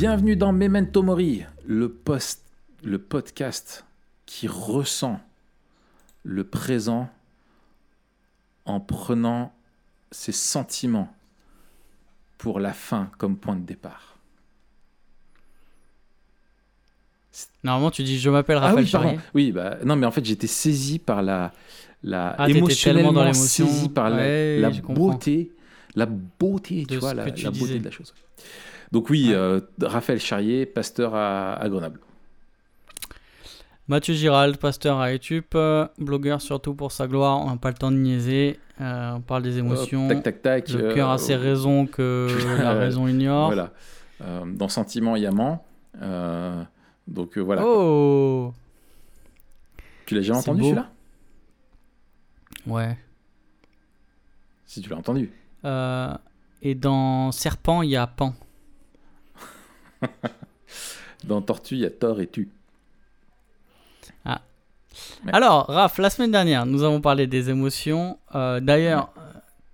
Bienvenue dans Memento Mori, le, post, le podcast qui ressent le présent en prenant ses sentiments pour la fin comme point de départ. Normalement, tu dis je m'appelle Ah Raphaël oui. Charrier. Oui, bah, non, mais en fait, j'étais saisi par la, la Ah, émotionnellement dans saisi par la, Ouais, la beauté, la beauté, tu vois, la, que tu la beauté de la chose. Donc oui, Ouais. euh, Raphaël Charrier, pasteur à, à Grenoble. Mathieu Girald, pasteur à Etup, euh, blogueur surtout pour sa gloire. On n'a pas le temps de niaiser. Euh, on parle des émotions. Hop, tac, tac, tac. Le euh, cœur a ses raisons que la raison ignore. Voilà. Dans Sentiment, il y a Mans. Euh, donc voilà. Oh Tu l'as jamais entendu celui-là? Ouais. Si tu l'as entendu. Euh, et dans Serpent, il y a Pan. Dans Tortue, il y a Thor et Tu. Ouais. Alors, Raph, la semaine dernière, nous avons parlé des émotions. Euh, D'ailleurs, euh,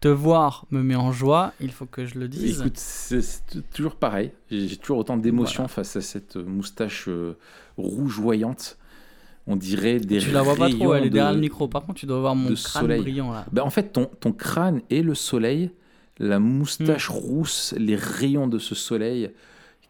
te voir me met en joie. Il faut que je le dise. Écoute, c'est toujours pareil. J'ai toujours autant d'émotions face à cette moustache euh, rougeoyante. On dirait des tu la vois pas rayons trop, elle est de- derrière le micro. Par contre, tu dois voir mon crâne soleil. brillant là. Ben, en fait, ton, ton crâne et le soleil, la Hmm. moustache rousse, les rayons de ce soleil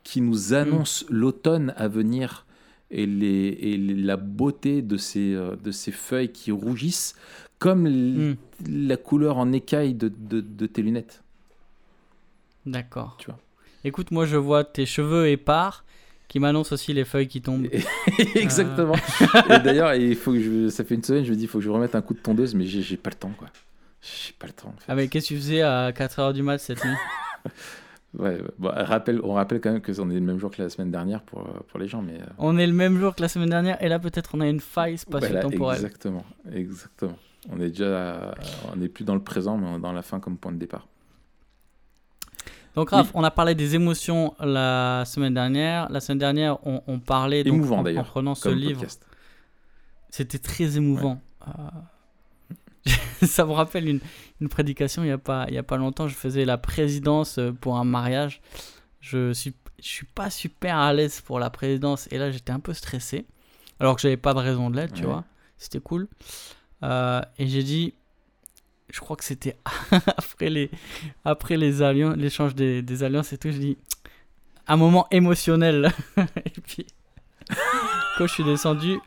qui nous annoncent l'automne à venir et, les, et les- la beauté de ces, euh, de ces feuilles qui rougissent, comme Hmm, la couleur en écaille de, de- de tes lunettes. D'accord. Tu vois. Écoute, moi, je vois tes cheveux épars qui m'annoncent aussi les feuilles qui tombent. Exactement. et d'ailleurs, il faut que je, ça fait une semaine, je me dis, il faut que je remette un coup de tondeuse, mais j'ai j'ai pas le temps, quoi. J'ai pas le temps. En fait. Ah, mais qu'est-ce que tu faisais à 4h du mat cette nuit? Ouais. Bon, on rappelle quand même que on est le même jour que la semaine dernière pour, euh, pour les gens, mais. euh, On est le même jour que la semaine dernière et là, peut-être, on a une faille Voilà, spatio-temporelle. exactement, exactement. On est déjà, on n'est plus dans le présent, mais on est dans la fin comme point de départ. Donc, Raph, Oui. on a parlé des émotions la semaine dernière. La semaine dernière, on, on parlait. donc, Émouvant, en- En d'ailleurs, prenant ce livre. C'était très émouvant. Euh, Ça me rappelle une, une prédication il n'y a, pas- il y a pas longtemps. Je faisais la présidence euh, pour un mariage. Je suis, je suis pas super à l'aise pour la présidence et là j'étais un peu stressé. Alors que j'avais pas de raison de l'être, tu vois. C'était cool. Euh, et j'ai dit, je crois que c'était après les après les alliances, l'échange des, des alliances et tout. Je dis, un moment émotionnel. et puis, quand je suis descendu,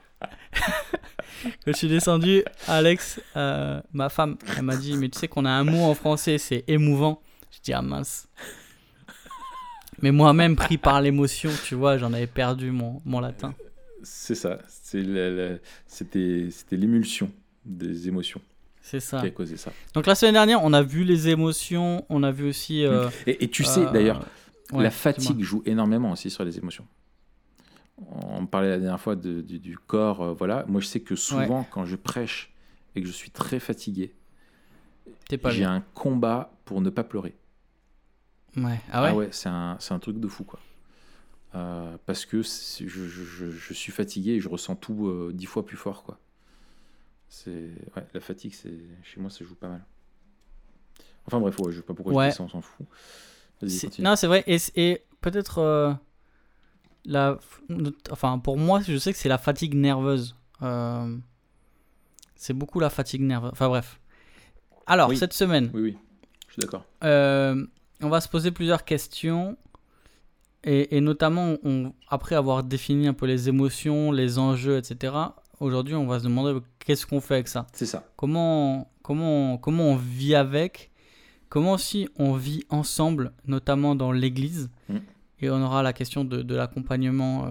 quand je suis descendu, Alex, euh, ma femme, elle m'a dit, mais tu sais qu'on a un mot en français, c'est émouvant. Je dis, ah mince. Mais moi-même, pris par l'émotion, tu vois, j'en avais perdu mon, mon latin. C'est ça. C'était, l'émulsion des émotions C'est ça. qui a causé ça. Donc la semaine dernière, on a vu les émotions, on a vu aussi... euh, Et, et tu sais, euh, d'ailleurs, ouais, la fatigue joue énormément aussi sur les émotions. On parlait la dernière fois de- du, du corps, euh, voilà. Moi, je sais que souvent, quand je prêche et que je suis très fatigué, j'ai un combat pour ne pas pleurer. Ouais. Ah ouais, c'est un, c'est un truc de fou, quoi. Euh, parce que je, je- je- je suis fatigué et je ressens tout euh, dix fois plus fort, quoi. C'est ouais, la fatigue, c'est chez moi, ça joue pas mal. Enfin bref, ouais, je sais pas pourquoi Ouais. je dis ça, on s'en fout. Non, c'est vrai. Et, et peut-être... la... Enfin, pour moi, je sais que c'est la fatigue nerveuse. Euh, C'est beaucoup la fatigue nerveuse. Enfin bref. Alors, Oui. cette semaine, Oui, oui, je suis d'accord. Euh, on va se poser plusieurs questions. Et, et notamment, on- après avoir défini un peu les émotions, les enjeux, etc., aujourd'hui, on va se demander euh, qu'est-ce qu'on fait avec ça? C'est ça. comment, comment, comment on vit avec? Comment aussi on vit ensemble, notamment dans l'église? Mm. Et on aura la question de, de l'accompagnement euh,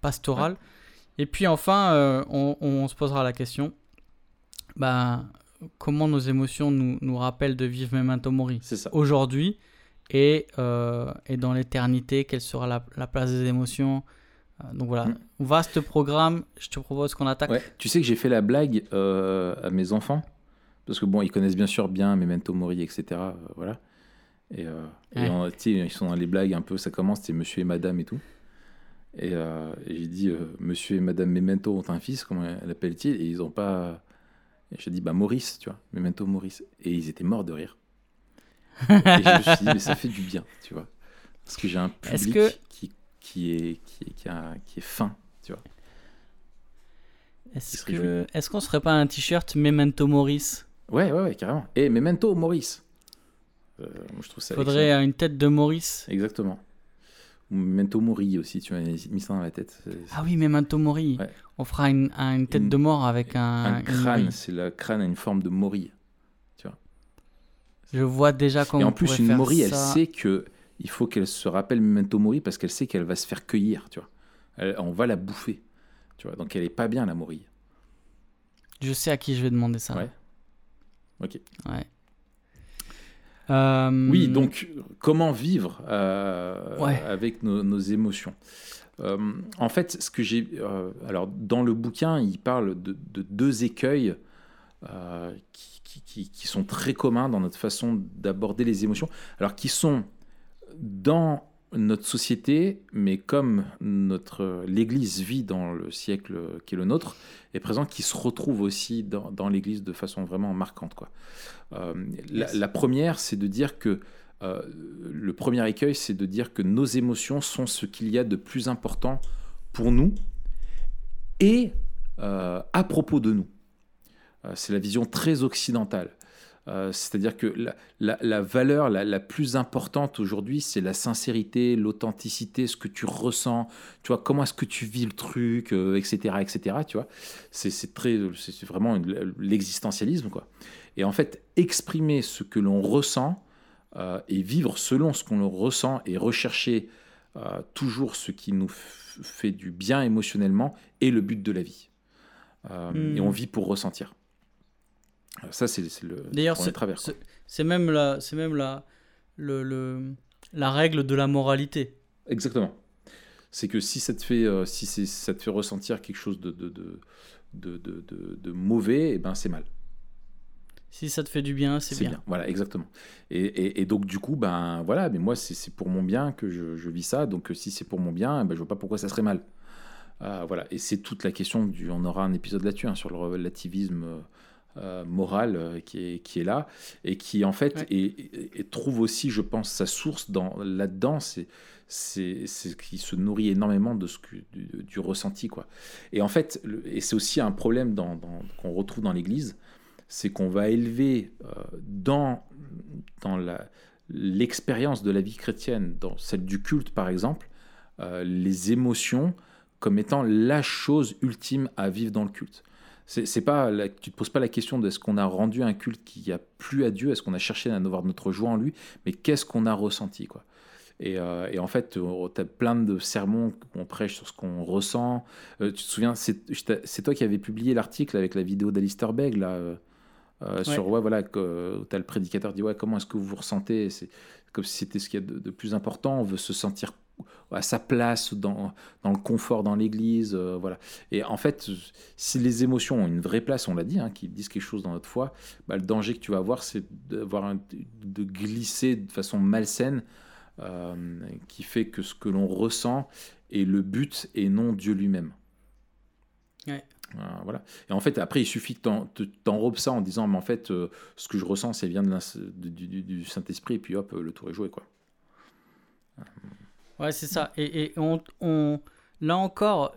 pastoral. Et puis enfin, euh, on, on se posera la question bah, comment nos émotions nous, nous rappellent de vivre Memento Mori aujourd'hui et, euh, et dans l'éternité, quelle sera la, la place des émotions donc voilà, Mm. vaste programme. Je te propose qu'on attaque. Ouais. Tu sais que j'ai fait la blague à mes enfants, parce que bon, ils connaissent bien sûr bien Memento Mori, etc. voilà. Et, euh, et on- ils sont dans les blagues un peu, ça commence, c'est monsieur et madame et tout. Et, euh, et j'ai dit, euh, monsieur et madame Memento ont un fils, comment l'appelle-t-il Et ils ont pas. J'ai dit, bah Maurice, tu vois, Memento Maurice. Et ils étaient morts de rire. Et je me suis dit, mais ça fait du bien, tu vois. Parce que j'ai un public que- qui, qui, est, qui, est, qui, a- qui est fin, tu vois. Est-ce que est-ce qu'on se ferait pas un t-shirt Memento Maurice? Ouais, ouais, ouais, carrément. Et Memento Maurice. Euh, moi, je trouve ça. Faudrait une tête de Maurice. Exactement. Ou Memento Mori aussi, tu m'as mis ça dans la tête. C'est- Ah oui, Memento Mori. Ouais. On fera une, un- une tête Une- de mort avec un, un crâne, c'est le crâne a une forme de Mori. Je vois déjà comment Et en plus, une Mori, elle sait que il faut qu'elle se rappelle Memento Mori parce qu'elle sait qu'elle va se faire cueillir, tu vois. Elle- on va la bouffer, tu vois. Donc elle est pas bien la Mori. Je sais à qui je vais demander ça. Ouais. Ok. Ouais. Euh, Oui, donc comment vivre euh, Ouais. avec nos, nos émotions Euh, En fait, ce que j'ai, alors dans le bouquin, il parle de, de deux écueils qui, qui- qui- qui sont très communs dans notre façon d'aborder les émotions, alors qui sont dans notre société, mais comme notre l'Église vit dans le siècle qui est le nôtre, est présent, qui se retrouve aussi dans, dans l'Église de façon vraiment marquante. Quoi. Euh, la, première, c'est de dire que euh, le premier écueil, c'est de dire que nos émotions sont ce qu'il y a de plus important pour nous et euh, à propos de nous. C'est la vision très occidentale. Euh, C'est-à-dire que la, la- la valeur la, la plus importante aujourd'hui, c'est la sincérité, l'authenticité, ce que tu ressens, tu vois, comment est-ce que tu vis le truc, euh, etc., etc., tu vois. C'est très, c'est vraiment l'existentialisme, quoi. Et en fait, exprimer ce que l'on ressent euh, et vivre selon ce qu'on ressent et rechercher toujours ce qui nous fait du bien émotionnellement est le but de la vie. Hmm. Et on vit pour ressentir. Ça, c'est le D'ailleurs, c'est- travers. même la, c'est même la, le, le- la règle de la moralité. Exactement. C'est que si ça te fait, euh, si ça te fait ressentir quelque chose de, de, de, de, de- de- de mauvais, eh ben c'est mal. Si ça te fait du bien, c'est bien. Voilà, exactement. Et, et- et donc du coup, ben voilà, mais moi c'est pour mon bien que je, je vis ça. Donc euh, si c'est pour mon bien, eh ben, je vois pas pourquoi ça serait mal. Euh, voilà. Et c'est toute la question du. On aura un épisode là-dessus hein, sur le relativisme euh, euh, moral euh, qui, est, qui est là et qui en fait Ouais. et, trouve aussi, je pense, sa source dans là-dedans. C'est c'est c'est qui se nourrit énormément de ce que, du, du ressenti quoi. Et en fait, le- et c'est aussi un problème dans, dans- qu'on retrouve dans l'Église, c'est qu'on va élever euh, dans dans la l'expérience de la vie chrétienne, dans celle du culte par exemple, euh, les émotions comme étant la chose ultime à vivre dans le culte. C'est, pas la- tu te poses pas la question de est-ce qu'on a rendu un culte qui a plu à Dieu, est-ce qu'on a cherché à avoir notre joie en lui, mais qu'est-ce qu'on a ressenti quoi. Et, euh, et en fait, tu as plein de sermons qu'on prêche sur ce qu'on ressent. Euh, tu te souviens, c'est, toi qui avais publié l'article avec la vidéo d'Alistair Begg là, euh, euh, sur ouais, voilà, que, où tu as le prédicateur dit ouais, comment est-ce que vous vous ressentez? C'est comme si c'était ce qu'il y a de, de plus important. On veut se sentir à sa place dans, dans le confort dans l'église. euh, voilà. Et en fait, si les émotions ont une vraie place, on l'a dit, hein, qui disent quelque chose dans notre foi, bah, le danger que tu vas avoir, c'est d'avoir de glisser de façon malsaine, euh, qui fait que ce que l'on ressent est le but et non Dieu lui-même. Ouais. Euh, voilà. Et en fait, après, il suffit que t'en- te- t'enrobes ça en disant, mais en fait, euh, ce que je ressens, c'est vient de du- du Saint-Esprit, et puis hop, le tour est joué, quoi. Ouais, c'est ça. Et, et on, on- là encore,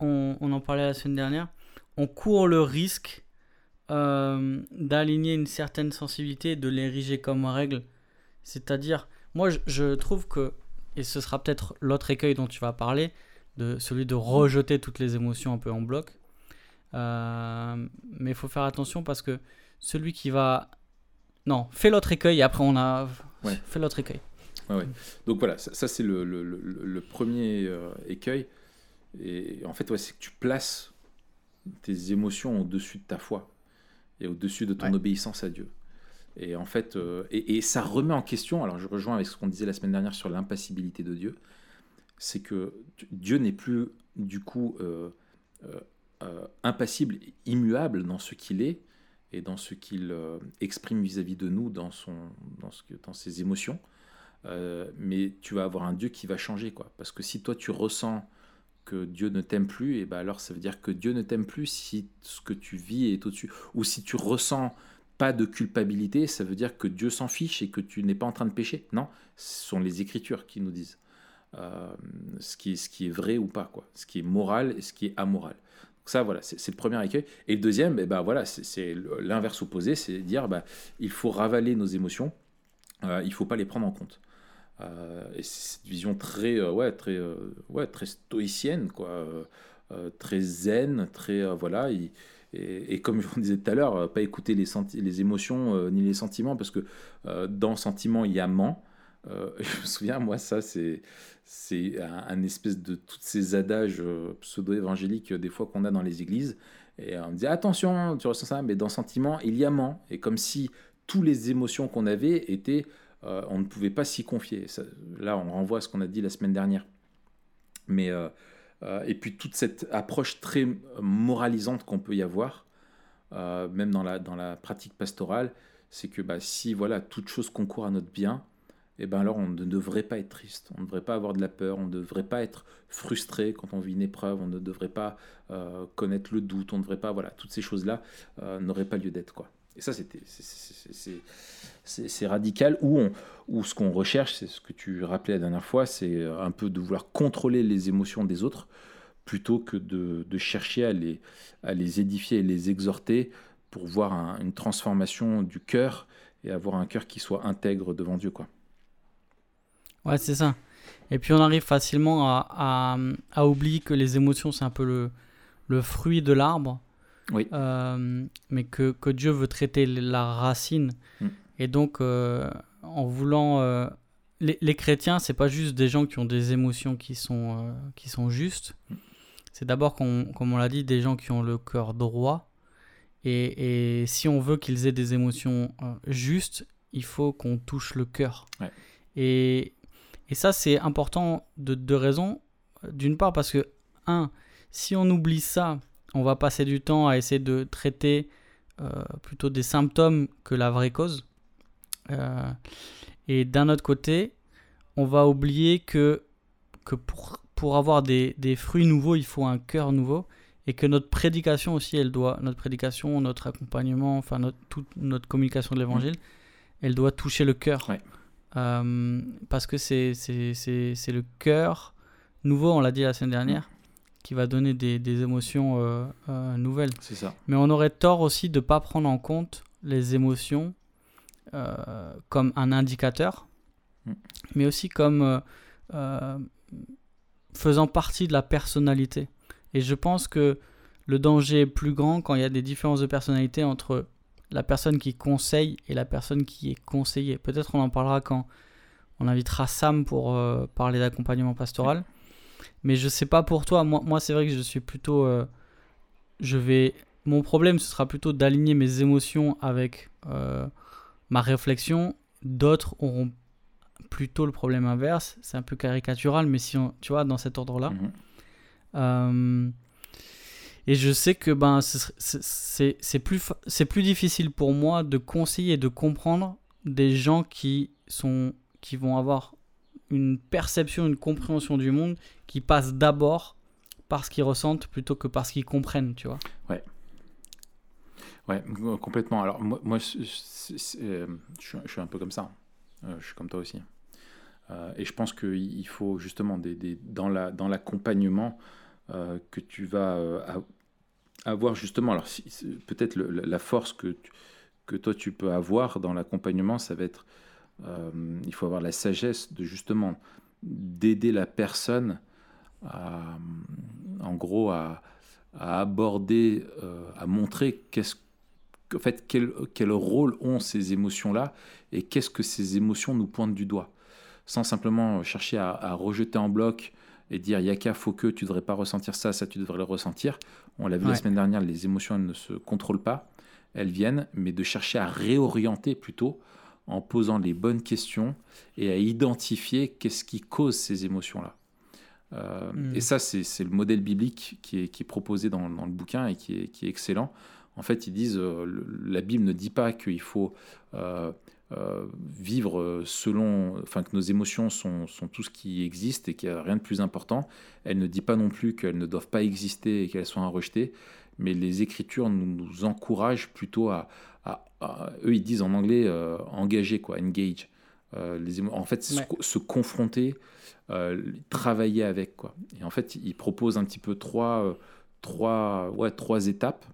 on, on en parlait la semaine dernière, on court le risque euh, d'aligner une certaine sensibilité et de l'ériger comme règle. C'est-à-dire, moi, je, je trouve que, et ce sera peut-être l'autre écueil dont tu vas parler, de celui de rejeter toutes les émotions un peu en bloc. Euh, mais il faut faire attention parce que celui qui va... Non, fais l'autre écueil et après on a... Ouais. Fais l'autre écueil. Ouais, ouais. Donc voilà, ça, ça, c'est le, le- le- le premier euh, écueil. Et en fait, ouais, c'est que tu places tes émotions au-dessus de ta foi et au-dessus de ton obéissance à Dieu. Et en fait, euh, et, et ça remet en question, alors je rejoins avec ce qu'on disait la semaine dernière sur l'impassibilité de Dieu, c'est que Dieu n'est plus du coup impassible, immuable dans ce qu'il est et dans ce qu'il exprime vis-à-vis de nous, dans, son, dans, ce, dans ses émotions. Mais tu vas avoir un Dieu qui va changer, quoi. Parce que si toi tu ressens que Dieu ne t'aime plus, et ben alors ça veut dire que Dieu ne t'aime plus si ce que tu vis est au-dessus. Ou si tu ressens pas de culpabilité, ça veut dire que Dieu s'en fiche et que tu n'es pas en train de pécher. Non, ce sont les Écritures qui nous disent euh, ce, qui est, ce qui est vrai ou pas, quoi. ce qui est moral et ce qui est amoral. Donc ça, voilà, c'est le premier écueil. Et le deuxième, eh ben voilà, c'est l'inverse opposé, c'est dire bah, il faut ravaler nos émotions, euh, il faut pas les prendre en compte. Euh, et cette vision très, euh, ouais, très, euh, ouais, très stoïcienne, quoi, très zen, très voilà. Et, comme je vous disais tout à l'heure, pas écouter les, les émotions ni les sentiments, parce que dans sentiment, il y a ment. je me souviens, moi, ça, c'est un, espèce de toutes ces adages pseudo-évangéliques des fois qu'on a dans les églises. Et on me dit attention, tu ressens ça, mais dans sentiment, il y a ment. Et comme si toutes les émotions qu'on avait étaient euh, on ne pouvait pas s'y confier. là, on renvoie à ce qu'on a dit la semaine dernière. Mais, euh, euh, et puis toute cette approche très moralisante qu'on peut y avoir, même dans la, dans la pratique pastorale, c'est que bah, si voilà, toute chose concourt à notre bien, eh ben alors on ne devrait pas être triste, on ne devrait pas avoir de la peur, on ne devrait pas être frustré quand on vit une épreuve, on ne devrait pas connaître le doute, on ne devrait pas, voilà, toutes ces choses-là n'auraient pas lieu d'être. quoi. Et ça, c'est radical. Ou, on, ce qu'on recherche, c'est ce que tu rappelais la dernière fois, c'est un peu de vouloir contrôler les émotions des autres plutôt que de, de chercher à les, à les édifier et les exhorter pour voir une transformation du cœur et avoir un cœur qui soit intègre devant Dieu. Quoi. Ouais, c'est ça. Et puis on arrive facilement à, à, à oublier que les émotions, c'est un peu le, le fruit de l'arbre oui. Euh, mais que, que, Dieu veut traiter la racine. Mm. Et donc, euh, en voulant. Euh, les, les, chrétiens, c'est pas juste des gens qui ont des émotions qui sont, qui sont justes. Mm. C'est d'abord, comme on l'a dit, des gens qui ont le cœur droit. Et, et si on veut qu'ils aient des émotions justes, il faut qu'on touche le cœur. Et, et ça, c'est important de deux raisons. D'une part, parce que, un, si on oublie ça, on va passer du temps à essayer de traiter euh, plutôt des symptômes que la vraie cause. Euh, et d'un autre côté, on va oublier que, que pour, pour avoir des, des, fruits nouveaux, il faut un cœur nouveau. Et que notre prédication aussi, elle doit, notre prédication, notre accompagnement, enfin notre, toute notre communication de l'évangile, mmh. elle doit toucher le cœur. Euh, parce que c'est le cœur nouveau, on l'a dit la semaine dernière, qui va donner des, des émotions euh, euh, nouvelles. C'est ça. Mais on aurait tort aussi de ne pas prendre en compte les émotions euh, comme un indicateur, mm. mais aussi comme faisant partie de la personnalité. Et je pense que le danger est plus grand quand il y a des différences de personnalité entre la personne qui conseille et la personne qui est conseillée. Peut-être on en parlera quand on invitera Sam pour parler d'accompagnement pastoral. Mais je sais pas pour toi. Moi, moi c'est vrai que je suis plutôt. Euh, je vais. Mon problème, ce sera plutôt d'aligner mes émotions avec euh, ma réflexion. D'autres auront plutôt le problème inverse. C'est un peu caricatural, mais si on, tu vois, dans cet ordre-là. Mhm. Euh, et je sais que ben, c'est plus, plus difficile pour moi de conseiller et de comprendre des gens qui, sont, qui vont avoir une perception, une compréhension du monde qui passe d'abord par ce qu'ils ressentent plutôt que par ce qu'ils comprennent, tu vois. Ouais. Ouais, complètement. Alors, moi, moi euh, je, suis un peu comme ça. Euh, je suis comme toi aussi. Euh, et je pense qu'il faut justement, des, dans l'accompagnement, la, que tu vas avoir justement, alors peut-être la force que, que toi tu peux avoir dans l'accompagnement, ça va être euh, il faut avoir la sagesse de justement d'aider la personne à, en gros à, aborder, euh, à montrer qu'est-ce en fait, quel, quel, rôle ont ces émotions-là et qu'est-ce que ces émotions nous pointent du doigt. Sans simplement chercher à, rejeter en bloc et dire Yaka, faut que tu devrais pas ressentir ça, ça tu devrais le ressentir. On l'a vu la semaine dernière, les émotions ne se contrôlent pas, elles viennent, mais de chercher à réorienter plutôt en posant les bonnes questions et à identifier qu'est-ce qui cause ces émotions-là. Euh, Mm. Et ça, c'est le modèle biblique qui est, qui est proposé dans, dans le bouquin et qui est, qui est excellent. En fait, ils disent, euh, le- la Bible ne dit pas qu'il faut euh, euh, vivre selon, enfin que nos émotions sont, sont tout ce qui existe et qu'il n'y a rien de plus important. Elle ne dit pas non plus qu'elles ne doivent pas exister et qu'elles sont à rejeter, mais les Écritures nous, nous encouragent plutôt à- à- eux ils disent en anglais euh, engager quoi, engage. Euh, les en fait, se, Ouais. se confronter, euh, travailler avec quoi. Et en fait, ils proposent un petit peu trois, euh, trois, ouais, trois étapes.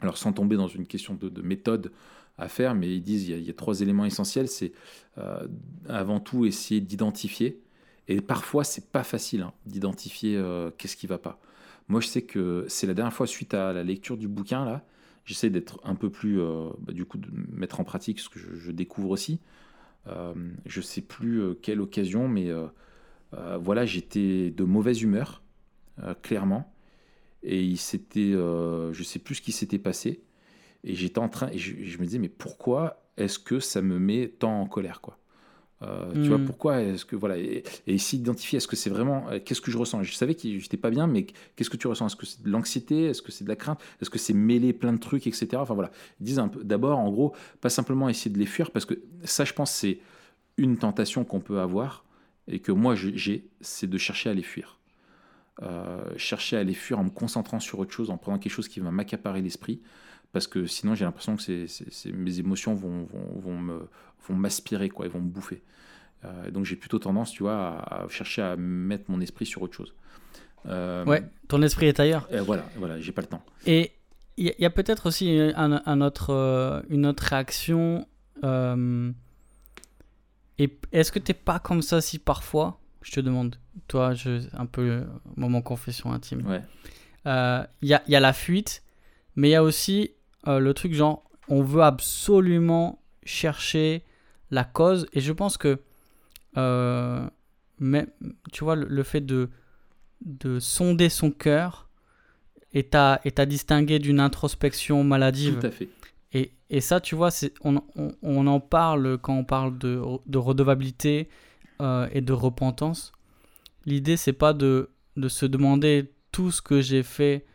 Alors sans tomber dans une question de, de méthode à faire, mais ils disent il y a, il y a trois éléments essentiels. C'est euh, avant tout essayer d'identifier. Et parfois, c'est pas facile hein, d'identifier euh, qu'est-ce qui va pas. Moi, je sais que c'est la dernière fois suite à la lecture du bouquin là, j'essaie d'être un peu plus, euh, bah, du coup, de mettre en pratique ce que je, découvre aussi. Euh, je sais plus euh, quelle occasion, mais euh, voilà, j'étais de mauvaise humeur, clairement. Et il s'était, je sais plus ce qui s'était passé. Et j'étais en train, et je, je me disais, mais pourquoi est-ce que ça me met tant en colère, quoi? Euh, Tu vois, Mm. pourquoi est-ce que voilà Et, et essayer d'identifier, est-ce que c'est vraiment, euh, qu'est-ce que je ressens? Je savais que j'étais pas bien, mais qu'est-ce que tu ressens? Est-ce que c'est de l'anxiété? Est-ce que c'est de la crainte? Est-ce que c'est mêler plein de trucs, etc. Enfin voilà, ils disent un peu. D'abord, en gros, pas simplement essayer de les fuir, parce que ça, je pense, c'est une tentation qu'on peut avoir et que moi j'ai, c'est de chercher à les fuir. Euh, chercher à les fuir en me concentrant sur autre chose, en prenant quelque chose qui va m'accaparer l'esprit, parce que sinon j'ai l'impression que c'est, c'est- c'est- mes émotions vont, vont, vont me, vont m'aspirer, quoi, ils vont me bouffer. Euh, donc j'ai plutôt tendance, tu vois, à, à chercher à mettre mon esprit sur autre chose. Euh, Ouais, ton esprit est ailleurs. et voilà, voilà, j'ai pas le temps. Et il y, a- il y a peut-être aussi un, un autre, euh, une autre réaction. euh, et est-ce que t'es pas comme ça si parfois, je te demande, toi, je, un peu euh, moment confession intime. Ouais. Euh, Il y, a, il y a la fuite, mais il y a aussi euh, le truc genre, on veut absolument chercher la cause. Et je pense que, euh, mais, tu vois, le, le fait de, de sonder son cœur est à, est à distinguer d'une introspection maladive. Tout à fait. Et, et ça, tu vois, c'est, on, on, on en parle quand on parle de, de redevabilité euh, et de repentance. L'idée, c'est pas de, de se demander tout ce que j'ai fait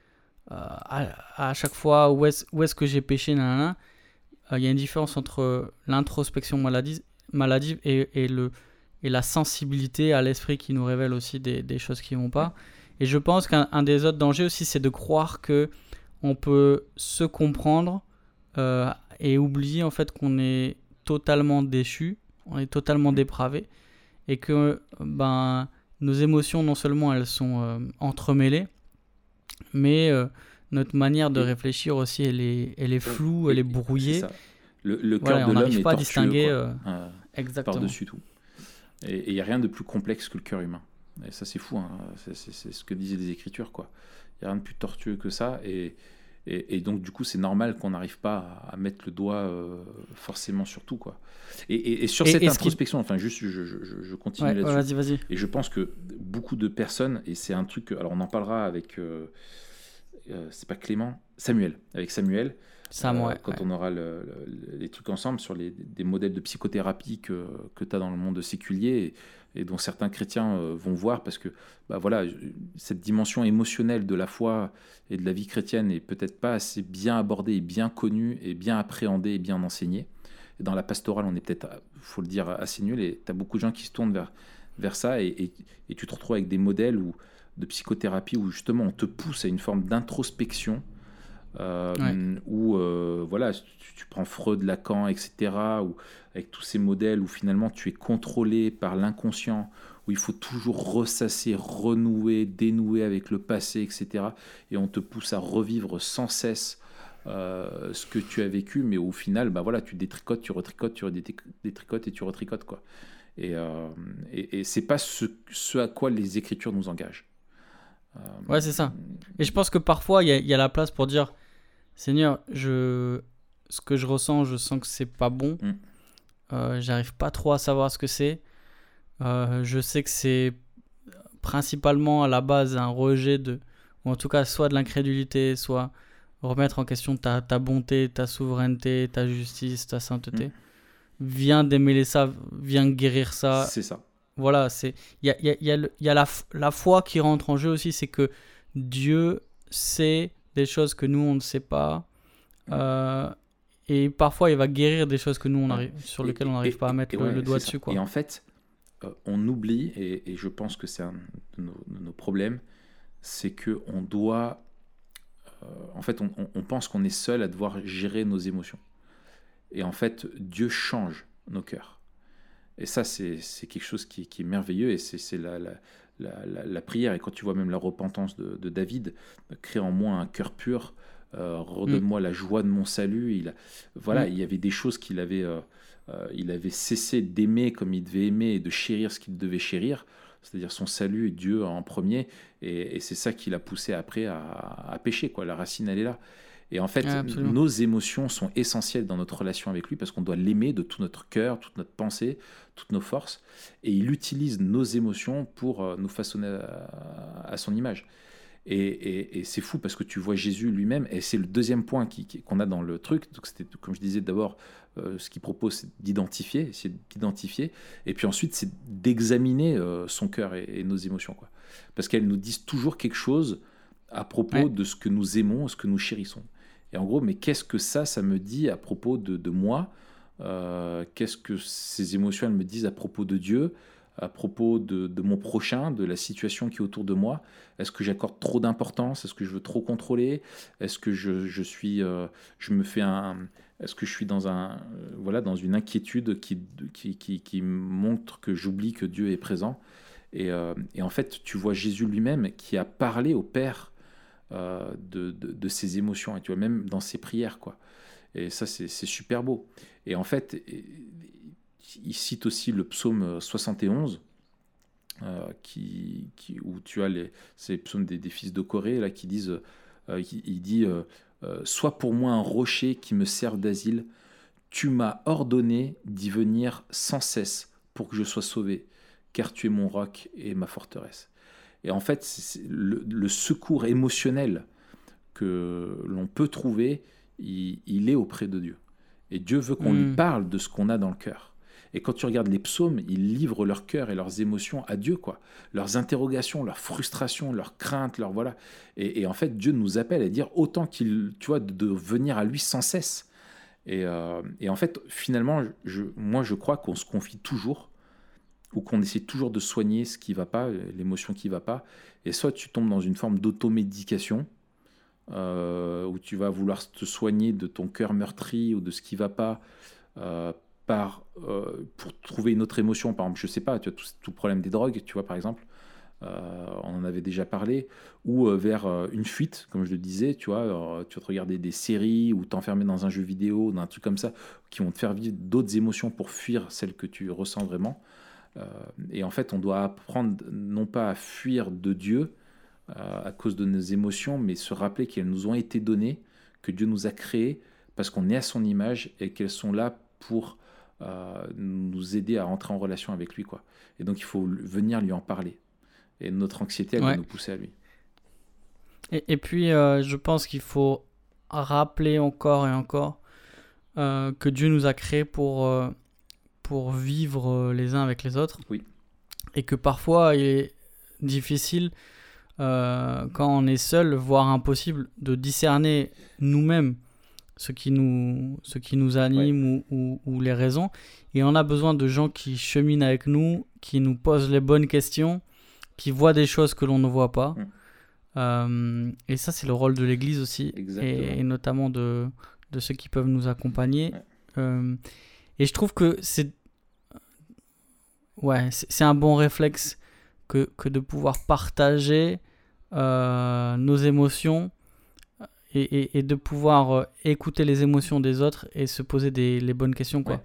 à, à chaque fois, où est-ce, est-ce que j'ai péché, nanana. Euh, Il y a une différence entre l'introspection maladive, maladive et, et, le, et la sensibilité à l'esprit qui nous révèle aussi des, des choses qui vont pas. Et je pense qu'un un des autres dangers aussi, c'est de croire que on peut se comprendre euh, et oublier en fait qu'on est totalement déchu, on est totalement dépravé et que ben nos émotions non seulement elles sont euh, entremêlées, mais euh, notre manière de réfléchir aussi elle est, elle est floue, elle est brouillée. C'est ça. Le, le cœur Voilà, de on l'homme n'arrive est pas à distinguer euh, par-dessus tout. Et il n'y a rien de plus complexe que le cœur humain. Et ça, c'est fou. hein. C'est ce que disaient les Écritures. quoi. Il n'y a rien de plus tortueux que ça. Et, et, et donc, du coup, c'est normal qu'on n'arrive pas à, mettre le doigt euh, forcément sur tout. Quoi. Et, et- et sur Et- cette introspection, enfin, juste, je, je- je- continue Ouais, là-dessus. vas-y, vas-y. Et je pense que beaucoup de personnes, et c'est un truc, alors on en parlera avec, euh, euh, c'est pas Clément, Samuel, avec Samuel, Sam, ouais, quand ouais. on aura le- le- les trucs ensemble sur les, des modèles de psychothérapie que, que tu as dans le monde séculier et, dont certains chrétiens euh, vont voir parce que bah voilà, cette dimension émotionnelle de la foi et de la vie chrétienne est peut-être pas assez bien abordée bien connue et bien appréhendée et bien enseignée. Dans la pastorale, on est peut-être, faut le dire, assez nul et tu as beaucoup de gens qui se tournent vers, vers ça et tu te retrouves avec des modèles où, de psychothérapie où justement on te pousse à une forme d'introspection euh, Ouais. où euh, voilà, tu, tu prends Freud, Lacan, etc., où, avec tous ces modèles où finalement tu es contrôlé par l'inconscient, où il faut toujours ressasser, renouer, dénouer avec le passé, etc., et on te pousse à revivre sans cesse euh, ce que tu as vécu, mais au final, bah voilà, tu détricotes, tu retricotes, tu détricotes et tu retricotes quoi. Et, euh, et, et c'est pas ce, ce à quoi les Écritures nous engagent. Ouais, c'est ça. Et je pense que parfois, il y, a- il y a la place pour dire Seigneur, je... ce que je ressens, je sens que c'est pas bon. Mm. Euh, J'arrive pas trop à savoir ce que c'est. Euh, je sais que c'est principalement à la base un rejet de. Ou en tout cas, soit de l'incrédulité, soit remettre en question ta, ta bonté, ta souveraineté, ta justice, ta sainteté. Mm. Viens démêler ça, viens guérir ça, C'est ça. voilà, c'est il y a, y a, y a, le- y a la, la foi qui rentre en jeu aussi, c'est que Dieu sait des choses que nous on ne sait pas. Euh, et parfois il va guérir des choses que nous on arrive, sur Et- lesquelles on n'arrive pas à et- mettre et le, ouais, le doigt dessus. Quoi. Et en fait, euh, on oublie, et, et je pense que c'est un de nos, de nos problèmes, c'est que on doit. euh, en fait, on, on- on pense qu'on est seul à devoir gérer nos émotions. Et en fait, Dieu change nos cœurs. Et ça, c'est quelque chose qui, qui est merveilleux et c'est c'est la, la, la, la- la prière. Et quand tu vois même la repentance de, de David, crée en moi un cœur pur, euh, redonne-moi la joie de mon salut. Il a- voilà, Mm. il y avait des choses qu'il avait, euh, euh, il avait cessé d'aimer comme il devait aimer et de chérir ce qu'il devait chérir, c'est-à-dire son salut et Dieu en premier. Et, et c'est ça qui l'a poussé après à, à pécher. Quoi. La racine, elle est là. Et en fait, absolument. nos émotions sont essentielles dans notre relation avec lui parce qu'on doit l'aimer de tout notre cœur, toute notre pensée, toutes nos forces. Et il utilise nos émotions pour euh, nous façonner à, à son image. Et, et- et c'est fou parce que tu vois Jésus lui-même, et c'est le deuxième point qu'on a dans le truc. Donc c'était, comme je disais d'abord, euh, ce qu'il propose, c'est d'identifier, c'est d'identifier, et puis ensuite c'est d'examiner euh, son cœur et, et nos émotions, quoi. Parce qu'elles nous disent toujours quelque chose à propos Ouais. de ce que nous aimons, ce que nous chérissons. Et en gros, mais qu'est-ce que ça, ça me dit à propos de, moi Euh, Qu'est-ce que ces émotions, elles me disent à propos de Dieu à propos de, mon prochain, de la situation qui est autour de moi? Est-ce que j'accorde trop d'importance? Est-ce que je veux trop contrôler? Est-ce que je, suis, euh, je me fais un, est-ce que je suis dans un, euh, voilà, dans une inquiétude qui, montre que j'oublie que Dieu est présent? Et en fait, tu vois Jésus lui-même qui a parlé au Père euh, de, de, ses émotions et tu vois même dans ses prières quoi. Et ça c'est super beau. Et en fait, il cite aussi le psaume 71 euh, qui, qui- où tu as les, ces psaumes des, des fils de Corée là qui disent, euh, il dit, sois pour moi un rocher qui me serve d'asile. Tu m'as ordonné d'y venir sans cesse pour que je sois sauvé, car tu es mon roc et ma forteresse. Et en fait, le, le secours émotionnel que l'on peut trouver, il, il est auprès de Dieu. Et Dieu veut qu'on lui Mm. parle de ce qu'on a dans le cœur. Et quand tu regardes les psaumes, ils livrent leur cœur et leurs émotions à Dieu, quoi. Leurs interrogations, leurs frustrations, leurs craintes, leurs voilà. Et, et en fait, Dieu nous appelle à dire autant qu'il, tu vois, de, de venir à lui sans cesse. Et, euh, et en fait, finalement, je, moi, je crois qu'on se confie toujours ou qu'on essaie toujours de soigner ce qui va pas, l'émotion qui va pas. Et soit tu tombes dans une forme d'automédication, euh, où tu vas vouloir te soigner de ton cœur meurtri ou de ce qui va pas euh, euh, pour trouver une autre émotion. Par exemple, je sais pas, tu as tout, tout le problème des drogues, tu vois, par exemple. Euh, on en avait déjà parlé, ou euh, vers euh, une fuite, comme je le disais, tu vois, euh, tu vas te regarder des séries ou t'enfermer dans un jeu vidéo, d'un truc comme ça, qui vont te faire vivre d'autres émotions pour fuir celles que tu ressens vraiment. Euh, et en fait, on doit apprendre non pas à fuir de Dieu euh, à cause de nos émotions, mais se rappeler qu'elles nous ont été données, que Dieu nous a créées parce qu'on est à son image et qu'elles sont là pour euh, nous aider à rentrer en relation avec lui. Quoi. Et donc, il faut venir lui en parler. Et notre anxiété, elle Ouais. va nous pousser à lui. Et, et puis, euh, je pense qu'il faut rappeler encore et encore euh, que Dieu nous a créés pour, pour vivre euh, les uns avec les autres. Oui. Et que parfois, il est difficile, euh, quand on est seul, voire impossible, de discerner nous-mêmes ce qui nous, ce qui nous anime ou, ou- ou les raisons. Et on a besoin de gens qui cheminent avec nous, qui nous posent les bonnes questions, qui voient des choses que l'on ne voit pas. Mm. Euh, et ça, c'est le rôle de l'Église aussi, et, et notamment de, de ceux qui peuvent nous accompagner. Ouais. Euh, et je trouve que c'est ouais, c'est un bon réflexe que, que de pouvoir partager euh, nos émotions et, et- et de pouvoir euh, écouter les émotions des autres et se poser des, les bonnes questions. Quoi. Ouais.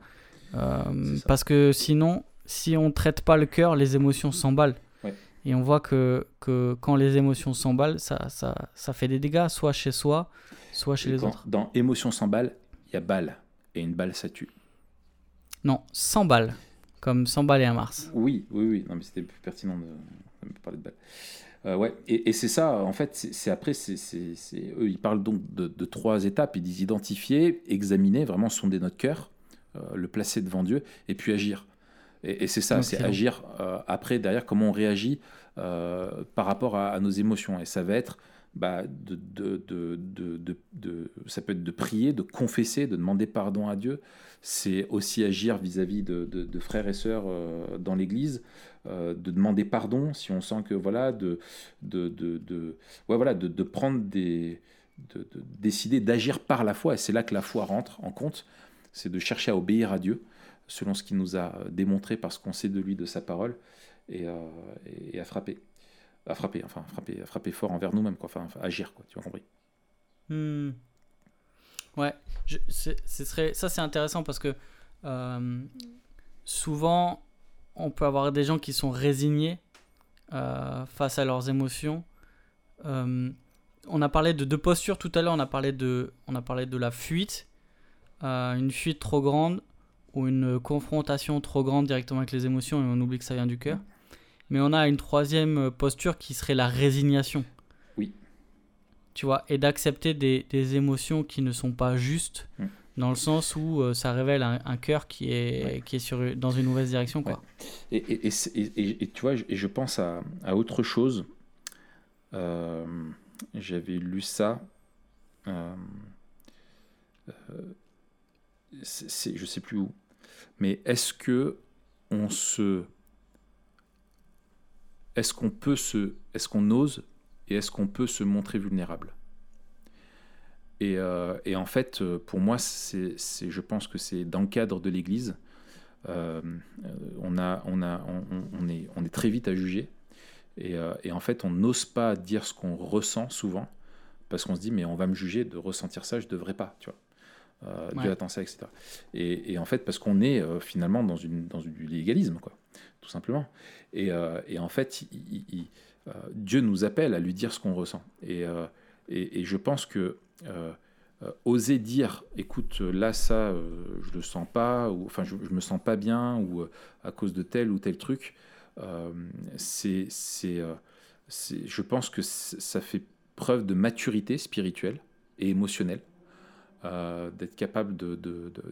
Euh, parce que sinon, si on traite pas le cœur, les émotions s'emballent. Ouais. Et on voit que, que quand les émotions s'emballent, ça, ça, ça fait des dégâts, soit chez soi, soit chez Et les autres. Dans émotion sans balle, il y a balle. Et une balle, ça tue. Non, 100 balles. Comme 100 balles et un Mars. Oui, oui, oui. Non, mais c'était plus pertinent de, parler de balle. Euh, ouais, et, et c'est ça, en fait, c'est après, c'est eux, ils parlent donc de, de trois étapes. Ils disent identifier, examiner, vraiment sonder notre cœur, euh, le placer devant Dieu, et puis agir. Et, c'est ça, c'est agir après, derrière, comment on réagit par rapport à, nos émotions. Et ça va être bah, de, de, de, de, ça peut être de prier, de confesser, de demander pardon à Dieu. C'est aussi agir vis-à-vis de, frères et sœurs euh, dans l'Église, euh, de demander pardon si on sent que voilà, de, de, de, ouais, voilà, de, prendre des, de, décider d'agir par la foi. Et c'est là que la foi rentre en compte. C'est de chercher à obéir à Dieu selon ce qu'il nous a démontré parce qu'on sait de lui, de sa parole, et, euh, et à frapper à frapper, enfin frapper, frapper fort envers nous-mêmes, quoi, enfin, agir, quoi, tu as compris. Hmm. Ouais, je, serait, ça c'est intéressant parce que euh, souvent on peut avoir des gens qui sont résignés euh, face à leurs émotions. Euh, on a parlé de deux postures tout à l'heure, on, a parlé de, on a parlé de la fuite, une fuite trop grande ou une confrontation trop grande directement avec les émotions et on oublie que ça vient du cœur. Mais on a une troisième posture qui serait la résignation. Tu vois, et d'accepter des, des, émotions qui ne sont pas justes, mm. dans le sens où euh, ça révèle un, cœur qui est, qui est sur, dans une mauvaise direction. Quoi. Et, et, et, et, tu vois, et je pense à, à autre chose. Euh, j'avais lu ça. Euh, c'est, je sais plus où. Mais est-ce que on se est-ce qu'on peut se, est-ce qu'on ose et est-ce qu'on peut se montrer vulnérable? Et, euh, et, en fait, pour moi, c'est, je pense que c'est dans le cadre de l'Église, euh, on, a, on, a, on, est, on est très vite à juger. Et, euh, et en fait, on n'ose pas dire ce qu'on ressent souvent, parce qu'on se dit, mais on va me juger de ressentir ça, je ne devrais pas, tu vois. Euh, Dieu attend ça, etc. Et, et, en fait, parce qu'on est finalement dans, une, dans du légalisme, quoi tout simplement. Et, euh, et en fait, euh, Dieu nous appelle à lui dire ce qu'on ressent. Et, euh, et, je pense que oser dire, écoute, là, ça, je le sens pas, ou enfin, je, je, me sens pas bien, ou à cause de tel ou tel truc, c'est, c'est, je pense que ça fait preuve de maturité spirituelle et émotionnelle. d'être capable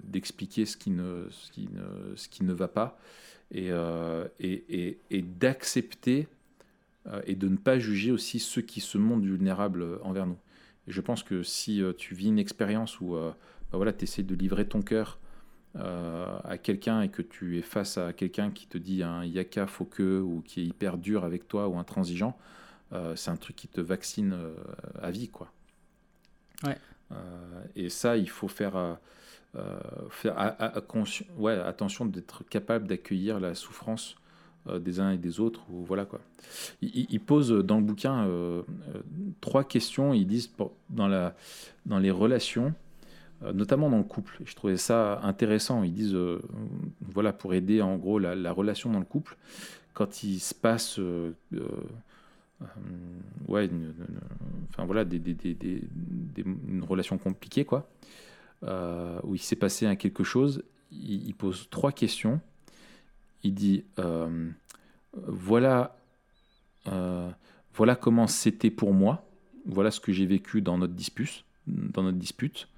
d'expliquer de, de, ce, qui ne, ce, qui ne, ce qui ne va pas euh, et, et, et, d'accepter euh, et de ne pas juger aussi ceux qui se montrent vulnérables envers nous. Et je pense que si euh, tu vis une expérience où bah voilà, tu essaies de livrer ton cœur à quelqu'un et que tu es face à quelqu'un qui te dit un yaka, faut que, ou qui est hyper dur avec toi ou intransigeant, c'est un truc qui te vaccine à vie. quoi. Ouais. et ça, il faut faire euh, faire ouais, attention d'être capable d'accueillir la souffrance euh, des uns et des autres. Ou, voilà, quoi. Ils, posent dans le bouquin euh, trois questions. Ils disent dans, la, dans les relations, notamment dans le couple. Je trouvais ça intéressant. Ils disent, voilà, pour aider en gros la, relation dans le couple, quand il se passe ouais, une, enfin voilà, des, des, des, une relation compliquée, quoi. Euh, où il s'est passé quelque chose, il, pose trois questions. Il dit euh, voilà, euh, voilà comment c'était pour moi, voilà ce que j'ai vécu dans notre dispute, dans notre dispute,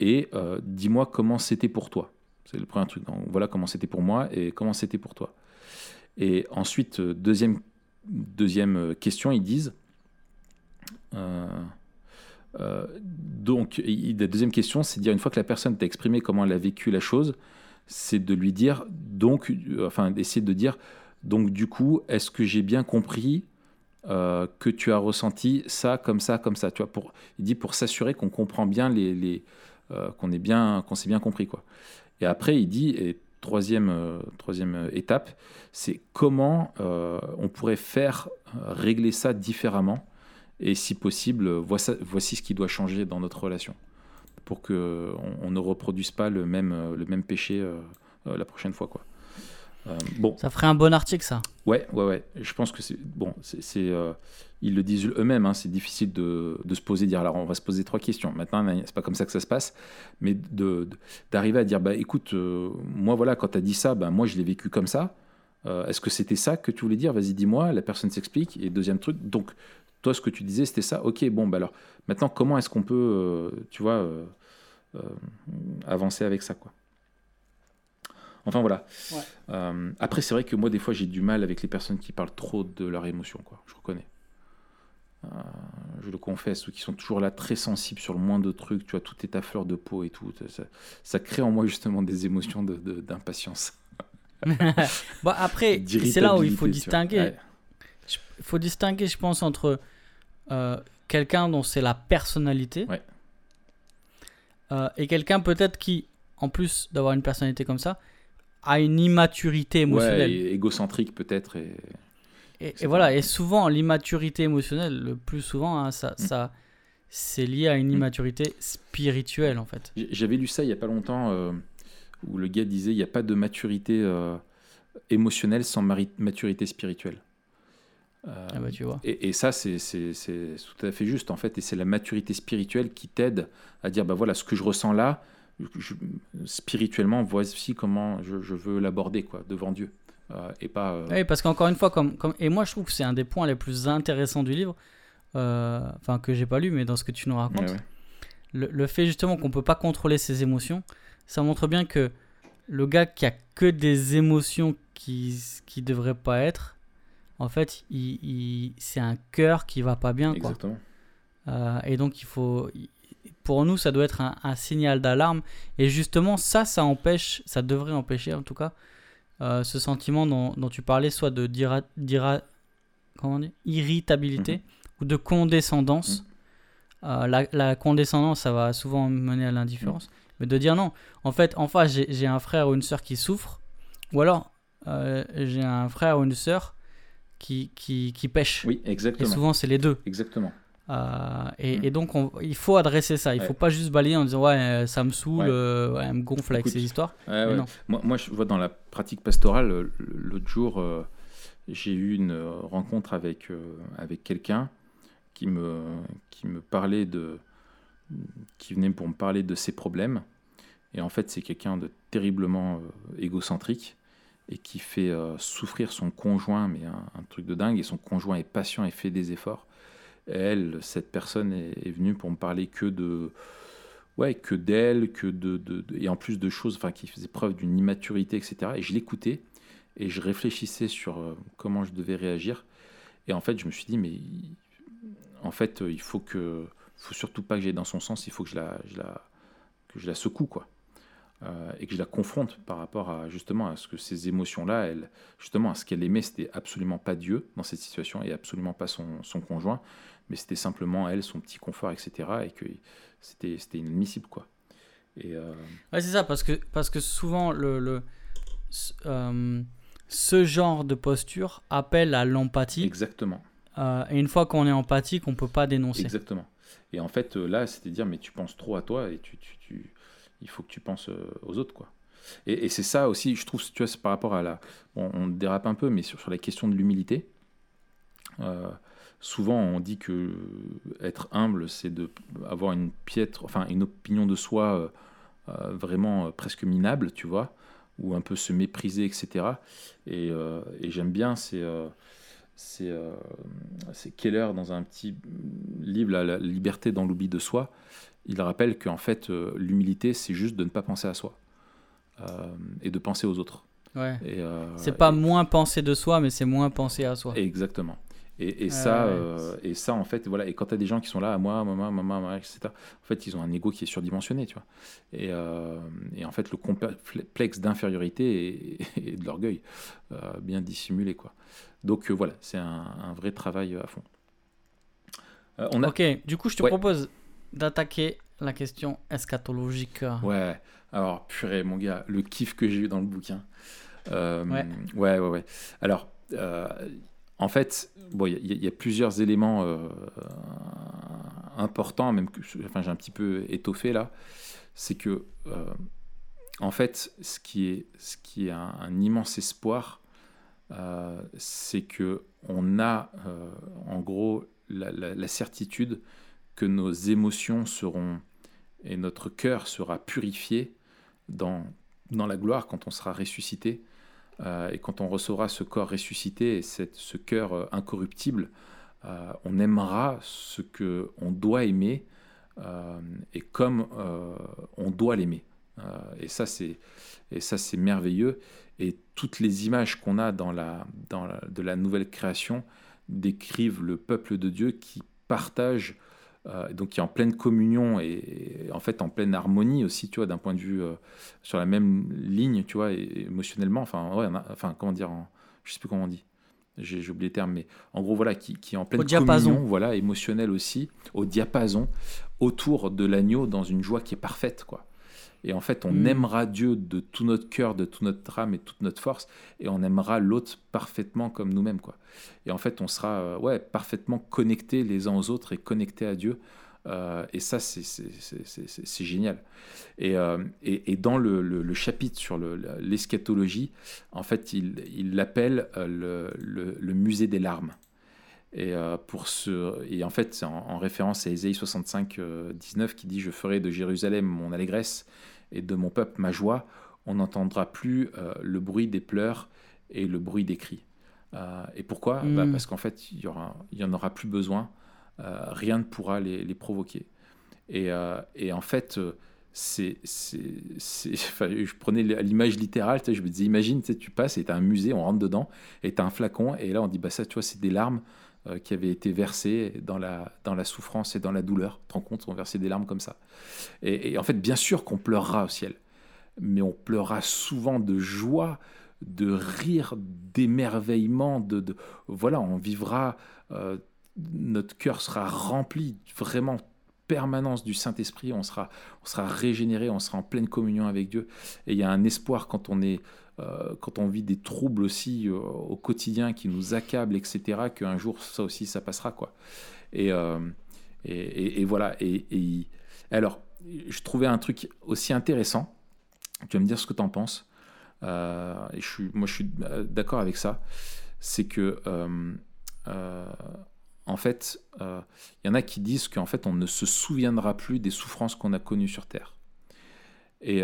et dis-moi comment c'était pour toi. C'est le premier truc. Donc, voilà comment c'était pour moi et comment c'était pour toi. Et ensuite, deuxième, deuxième question, ils disent euh, donc, la deuxième question, c'est dire une fois que la personne t'a exprimé comment elle a vécu la chose, c'est de lui dire, donc, euh, enfin, d'essayer de dire, donc, du coup, est-ce que j'ai bien compris euh, que tu as ressenti ça, comme ça, comme ça, tu vois, pour, il dit pour s'assurer qu'on comprend bien les, les qu'on est bien, qu'on s'est bien compris, quoi. Et après, il dit, et troisième, troisième étape, c'est comment on pourrait faire régler ça différemment et si possible, voici ce qui doit changer dans notre relation pour qu'on on ne reproduise pas le même, le même péché euh, euh, la prochaine fois. Quoi. Euh, bon. Ça ferait un bon article, ça. Ouais, ouais, ouais. Je pense que c'est. Bon, c'est. ils le disent eux-mêmes, hein, c'est difficile de, de, se poser, dire alors on va se poser trois questions. Maintenant, c'est pas comme ça que ça se passe, mais d'arriver de, à dire bah écoute, moi voilà, quand tu as dit ça, bah, moi je l'ai vécu comme ça. Est-ce que c'était ça que tu voulais dire? Vas-y, dis-moi. La personne s'explique. Et deuxième truc, donc toi, ce que tu disais, c'était ça. Ok, bon, bah alors, maintenant, comment est-ce qu'on peut, euh, tu vois, avancer avec ça, quoi Enfin voilà. Ouais. Euh, après, c'est vrai que moi, des fois, j'ai du mal avec les personnes qui parlent trop de leurs émotions, quoi. Je reconnais. Euh, je le confesse, ou qui sont toujours là très sensibles sur le moindre truc, tu vois, tout est à fleur de peau et tout. Ça, ça crée en moi justement des émotions d'impatience. De, bon, après, c'est là où il faut distinguer. Ouais. Il faut distinguer, je pense, entre euh, quelqu'un dont c'est la personnalité Ouais. Euh, et quelqu'un peut-être qui, en plus d'avoir une personnalité comme ça, a une immaturité émotionnelle. Ouais, et égocentrique peut-être. Et... Et, C'est et voilà, et souvent l'immaturité émotionnelle, le plus souvent, hein, ça, Mm. ça, c'est lié à une Mm. immaturité spirituelle en fait. J'avais lu ça il y a pas longtemps, euh, où le gars disait il n'y a pas de maturité euh, émotionnelle sans maturité spirituelle. Euh, Ah bah tu vois. Et, et ça, c'est tout à fait juste, en fait. Et c'est la maturité spirituelle qui t'aide à dire, bah voilà, ce que je ressens là, je- spirituellement, voici comment je, je veux l'aborder, quoi, devant Dieu. Euh, et pas... euh, Oui, parce qu'encore une fois, comme, comme, et moi je trouve que c'est un des points les plus intéressants du livre, euh, enfin que j'ai pas lu, mais dans ce que tu nous racontes, ouais, ouais. le, le fait justement qu'on peut pas contrôler ses émotions, ça montre bien que le gars qui a que des émotions qui qui devraient pas être, en fait, il, il- c'est un cœur qui va pas bien. Quoi. Exactement. Euh, et donc il faut, pour nous, ça doit être un, un signal d'alarme. Et justement, ça, ça empêche, ça devrait empêcher en tout cas, euh, ce sentiment dont, dont tu parlais, soit de dira, dira- comment on dit, irritabilité Mhm. ou de condescendance. Euh, la, la condescendance, ça va souvent mener à l'indifférence. Mhm. Mais de dire non, en fait, en face, j'ai un frère ou une sœur qui souffre, ou alors j'ai un frère ou une sœur qui, qui, qui pêche. Oui, Et exactement. souvent, c'est les deux. Exactement. Euh, et, Mm. et donc, on- il faut adresser ça. Il Ouais. faut pas juste balayer en disant Ouais, euh, ça me saoule, Ouais. euh, ouais, elle me gonfle avec Écoute, ces histoires. Non. Moi, moi, je vois dans la pratique pastorale, l'autre jour, euh, j'ai eu une rencontre avec, avec quelqu'un qui me, qui me parlait de. qui venait pour me parler de ses problèmes. Et en fait, c'est quelqu'un de terriblement égocentrique et qui fait euh, souffrir son conjoint, mais un, truc de dingue. Et son conjoint est patient et fait des efforts. Elle, cette personne est, venue pour me parler que de ouais, que d'elle, que de, de- et en plus de choses, enfin, qui faisaient preuve d'une immaturité, etc. Et je l'écoutais et je réfléchissais sur euh, comment je devais réagir. Et en fait, je me suis dit, mais en fait, il faut que, faut surtout pas que j'aille dans son sens. Il faut que je la, je la, que je la secoue, quoi. Euh, et que je la confronte par rapport à justement à ce que ces émotions-là, justement, à ce qu'elle aimait, c'était absolument pas Dieu dans cette situation et absolument pas son, son conjoint, mais c'était simplement elle, son petit confort, etc. Et que c'était c'était inadmissible, quoi. Et euh, Ouais, c'est ça, parce que, parce que souvent, le, le, ce- euh, ce genre de posture appelle à l'empathie. exactement, et une fois qu'on est empathique, on peut pas dénoncer. exactement. Et en fait, là, c'était dire, mais tu penses trop à toi et tu, tu, tu- il faut que tu penses euh, aux autres, quoi. Et, c'est ça aussi, je trouve, tu vois, par rapport à la, on dérape un peu, mais sur, la question de l'humilité. euh, souvent, on dit que être humble, c'est de avoir une piètre, enfin, une opinion de soi euh, euh, vraiment euh, presque minable, tu vois, ou un peu se mépriser, etc. Et, euh, j'aime bien, c'est euh, c'est euh, Keller dans un petit livre, La liberté dans l'oubli de soi. Il rappelle qu'en fait, euh, l'humilité, c'est juste de ne pas penser à soi euh, et de penser aux autres. Ouais. Euh, C'est pas et- moins penser de soi, mais c'est moins penser à soi. Exactement. Et, et Ouais, ça, ouais. et ça, en fait, voilà. Et quand tu as des gens qui sont là, à moi, maman, maman, maman, etc., en fait, ils ont un ego qui est surdimensionné, tu vois. Et, et en fait, le complexe d'infériorité et, de l'orgueil, bien dissimulé, quoi. Donc voilà, c'est un, un vrai travail à fond. Euh, on a, Ok, du coup, je te Ouais. propose d'attaquer la question eschatologique. Ouais, alors, purée, mon gars, le kiff que j'ai eu dans le bouquin. Euh, Ouais. ouais, ouais, ouais. Alors, euh, en fait, bon, il y, a- il y a plusieurs éléments euh, importants, même que enfin, j'ai un petit peu étoffé là. C'est que, en fait, ce qui est, ce qui est un, un immense espoir, c'est que on a, en gros, la, la- la certitude que nos émotions seront et notre cœur sera purifié dans, dans la gloire quand on sera ressuscité. Euh, et quand on recevra ce corps ressuscité et cette, ce cœur euh, incorruptible, euh, on aimera ce que on doit aimer et comme on doit l'aimer. et ça, c'est et ça, c'est merveilleux. Et toutes les images qu'on a dans la, dans de la nouvelle création décrivent le peuple de Dieu qui partage, euh, donc qui est en pleine communion et, en fait en pleine harmonie aussi, tu vois, d'un point de vue euh, sur la même ligne, tu vois, et, émotionnellement. Enfin, ouais, enfin, comment dire, en, je sais plus comment on dit. J'ai oublié le terme, mais en gros, voilà, qui, qui est en pleine communion, voilà, émotionnelle aussi, au diapason, autour de l'agneau, dans une joie qui est parfaite, quoi. Et en fait, on hmm. aimera Dieu de tout notre cœur, de toute notre âme et toute notre force, et on aimera l'autre parfaitement comme nous-mêmes, quoi. Et en fait, on sera euh, ouais, parfaitement connectés les uns aux autres et connectés à Dieu. Euh, et ça, c'est génial. Et, euh, et, et, dans le, le, chapitre sur l'eschatologie, en fait, il l'appelle le, le, musée des larmes. Et, pour ce, et en fait, en, référence à Ésaïe 65, 19 qui dit Je ferai de Jérusalem mon allégresse et de mon peuple ma joie. On n'entendra plus le bruit des pleurs et le bruit des cris. Euh, et pourquoi? Bah, hmm. Parce qu'en fait, il n'y en aura plus besoin. Euh, rien ne pourra les, les provoquer. Et, euh, et, en fait, c'est, enfin, je prenais l'image littérale, je me disais, imagine, tu passes et tu as un musée, on rentre dedans, et tu as un flacon, et là on dit, bah ça, tu vois, c'est des larmes qui avaient été versées dans la, dans la souffrance et dans la douleur. Tu te rends compte, on versait des larmes comme ça. Et, en fait, bien sûr qu'on pleurera au ciel, mais on pleurera souvent de joie, de rire, d'émerveillement, de, voilà, on vivra, euh, notre cœur sera rempli vraiment permanence du Saint-Esprit, on sera, on sera régénéré, on sera en pleine communion avec Dieu. Et il y a un espoir quand on est, euh, quand on vit des troubles aussi euh, au quotidien qui nous accablent, etc., qu'un jour ça aussi ça passera quoi. Et, et, voilà. Et, alors, je trouvais un truc aussi intéressant. Tu vas me dire ce que tu en penses. Euh, et je suis, moi je suis euh, d'accord avec ça, c'est que euh, en fait, il y en a qui disent qu'en fait on ne se souviendra plus des souffrances qu'on a connues sur Terre. Et,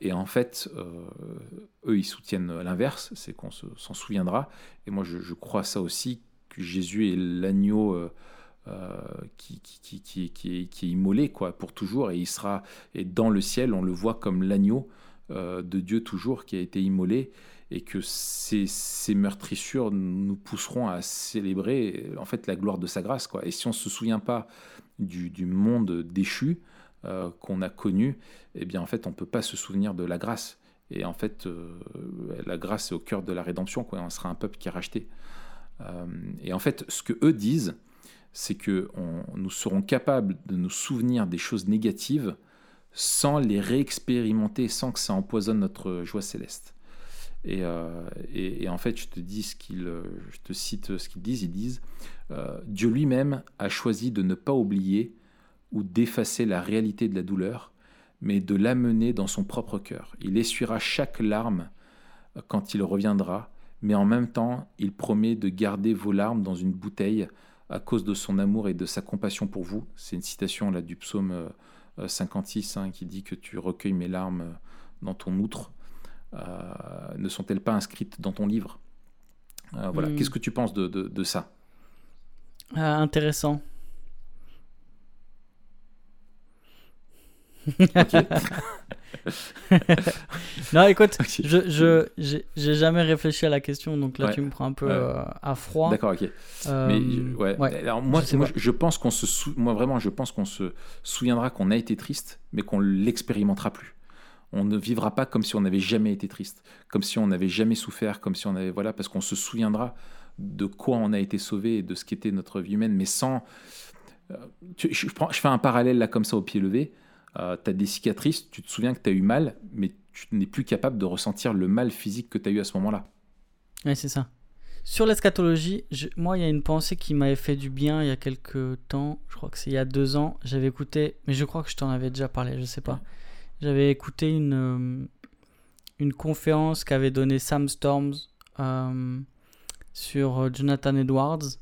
et, en fait, eux, ils soutiennent l'inverse, c'est qu'on s'en souviendra. Et moi, je, crois ça aussi, que Jésus est l'agneau qui, qui, est immolé quoi, pour toujours, et il sera et dans le ciel, on le voit comme l'agneau euh, de Dieu toujours qui a été immolé et que ces, meurtrissures nous pousseront à célébrer en fait la gloire de sa grâce. Quoi. Et si on ne se souvient pas du monde déchu euh, qu'on a connu, eh bien en fait on ne peut pas se souvenir de la grâce. Et en fait, euh, la grâce est au cœur de la rédemption. On sera un peuple qui est racheté. et en fait, ce que eux disent, c'est que nous serons capables de nous souvenir des choses négatives sans les réexpérimenter, sans que ça empoisonne notre joie céleste. Et, euh, et, en fait, je te dis ce qu'ils, je te cite ce qu'ils disent. Ils disent euh, Dieu lui-même a choisi de ne pas oublier ou d'effacer la réalité de la douleur, mais de l'amener dans son propre cœur. Il essuiera chaque larme quand il reviendra, mais en même temps, il promet de garder vos larmes dans une bouteille à cause de son amour et de sa compassion pour vous. C'est une citation là du psaume euh, 56 euh, hein, qui dit que tu recueilles mes larmes euh, dans ton outre, euh, ne sont-elles pas inscrites dans ton livre? Voilà. Hmm. Qu'est-ce que tu penses de, de, ça? Intéressant. non, écoute, je, je j'ai jamais réfléchi à la question, donc là tu me prends un peu euh, à froid. D'accord, ok. Euh, mais ouais. Alors moi, je, moi, je pense qu'on se, moi vraiment, je pense qu'on se souviendra qu'on a été triste, mais qu'on l'expérimentera plus. On ne vivra pas comme si on n'avait jamais été triste, comme si on n'avait jamais souffert, comme si on avait voilà, parce qu'on se souviendra de quoi on a été sauvé et de ce qu'était notre vie humaine, mais sans. Euh, je, prends, je fais un parallèle là comme ça au pied levé euh, tu as des cicatrices, tu te souviens que tu as eu mal, mais tu n'es plus capable de ressentir le mal physique que tu as eu à ce moment-là. Oui, c'est ça. Sur l'eschatologie, moi, il y a une pensée qui m'avait fait du bien il y a quelques temps. Je crois que c'est il y a deux ans. J'avais écouté, mais je crois que je t'en avais déjà parlé, je sais pas. J'avais écouté une, euh, une conférence qu'avait donnée Sam Storms euh, sur Jonathan Edwards.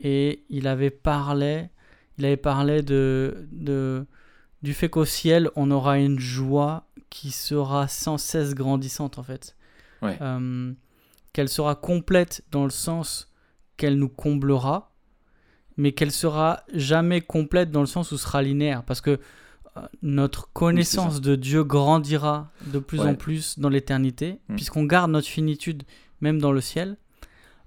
Et il avait parlé, il avait parlé de, de du fait qu'au ciel, on aura une joie qui sera sans cesse grandissante en fait. Euh, qu'elle sera complète dans le sens qu'elle nous comblera, mais qu'elle sera jamais complète dans le sens où sera linéaire. Parce que notre connaissance de Dieu grandira de plus en plus dans l'éternité, Mm. puisqu'on garde notre finitude même dans le ciel,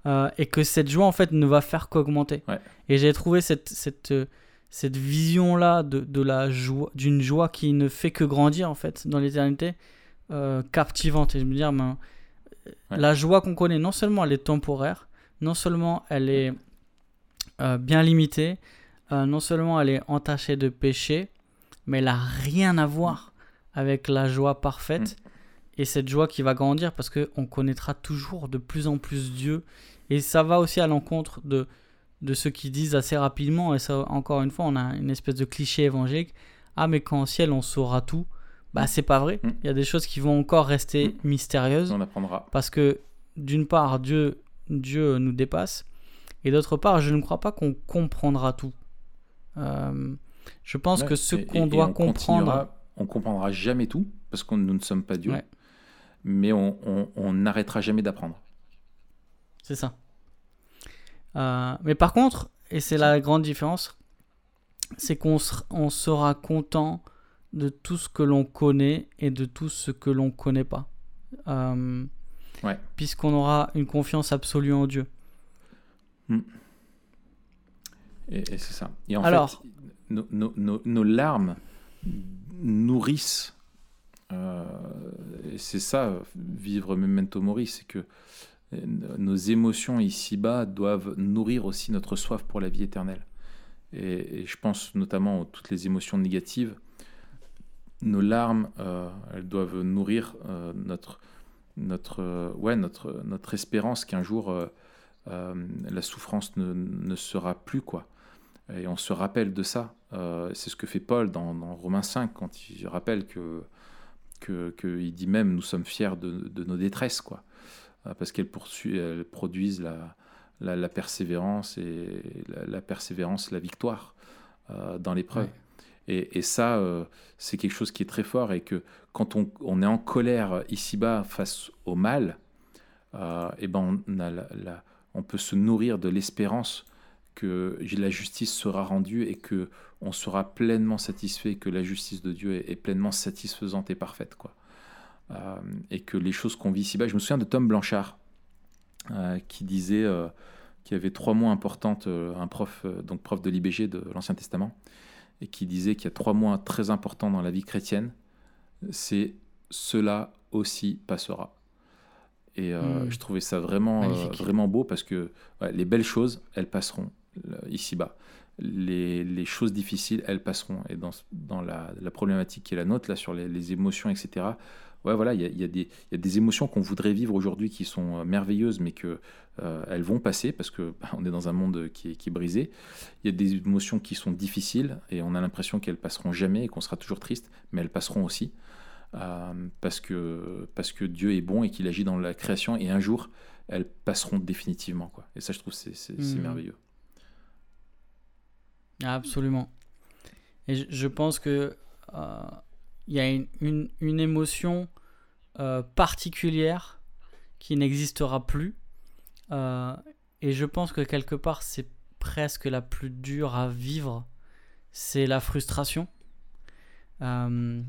euh, et que cette joie en fait ne va faire qu'augmenter. Ouais. Et j'ai trouvé cette, cette, euh, cette vision-là de, de la joie, d'une joie qui ne fait que grandir en fait dans l'éternité, euh, captivante. Et je me dis, ah, ben, Ouais. la joie qu'on connaît, non seulement elle est temporaire, non seulement elle est euh, bien limitée, euh, non seulement elle est entachée de péché, mais elle a rien à voir avec la joie parfaite et cette joie qui va grandir parce que on connaîtra toujours de plus en plus Dieu et ça va aussi à l'encontre de de ceux qui disent assez rapidement et ça encore une fois on a une espèce de cliché évangélique ah mais quand au ciel on saura tout bah c'est pas vrai Mm. il y a des choses qui vont encore rester mystérieuses On apprendra. parce que d'une part Dieu Dieu nous dépasse et d'autre part je ne crois pas qu'on comprendra tout Euh, je pense Ouais, que ce qu'on doit on comprendre on comprendra jamais tout parce que nous ne sommes pas Dieu. Ouais. Mais on n'arrêtera jamais d'apprendre. c'est ça Euh, mais par contre et c'est la grande différence c'est qu'on ser- on sera content de tout ce que l'on connaît et de tout ce que l'on connaît pas Euh, Ouais. puisqu'on aura une confiance absolue en Dieu Et, et c'est ça. Et en Alors- fait, nos, nos- nos- nos larmes nourrissent. euh, et c'est ça, vivre memento mori, c'est que nos émotions ici-bas doivent nourrir aussi notre soif pour la vie éternelle. Et, je pense notamment à toutes les émotions négatives. Nos larmes, euh, elles doivent nourrir euh, notre, notre, euh, ouais, notre, notre espérance qu'un jour euh, euh, la souffrance ne, ne sera plus, quoi. Et on se rappelle de ça. Euh, c'est ce que fait Paul dans, dans Romains 5 quand il rappelle que, que, que dit même nous sommes fiers de, de nos détresses, quoi, Euh, parce qu'elles elles produisent la, la, la persévérance et la, la persévérance, la victoire euh, dans l'épreuve. Ouais. Et, et ça, euh, c'est quelque chose qui est très fort et que quand on, on est en colère ici-bas face au mal, euh, et ben on, a la- la- on peut se nourrir de l'espérance que la justice sera rendue et que on sera pleinement satisfait, que la justice de Dieu est, est pleinement satisfaisante et parfaite, quoi. Euh, et que les choses qu'on vit ici-bas, je me souviens de Tom Blanchard euh, qui disait euh, qu'il y avait trois mots importantes, un prof, donc prof de l'IBG de l'Ancien Testament, et qui disait qu'il y a trois mots très importants dans la vie chrétienne, c'est cela aussi passera. Et euh, Mm. je trouvais ça vraiment, euh, vraiment beau parce que ouais, les belles choses, elles passeront ici-bas. Les, les choses difficiles, elles passeront. Et dans, dans la, la problématique qui est la nôtre, là, sur les, les émotions, etc., ouais, voilà, il y a, il y a des- il y a des émotions qu'on voudrait vivre aujourd'hui qui sont euh, merveilleuses, mais que euh, elles vont passer parce que bah, on est dans un monde qui est, qui est brisé. Il y a des émotions qui sont difficiles et on a l'impression qu'elles passeront jamais et qu'on sera toujours triste, mais elles passeront aussi. Euh, parce, que, parce que Dieu est bon et qu'il agit dans la création et un jour elles passeront définitivement quoi. Et ça je trouve c'est Mhm. merveilleux. Absolument. Et je, je pense que euh, il y a une, émotion euh, particulière qui n'existera plus. Euh, et je pense que quelque part, c'est presque la plus dure à vivre. C'est la frustration. Euh,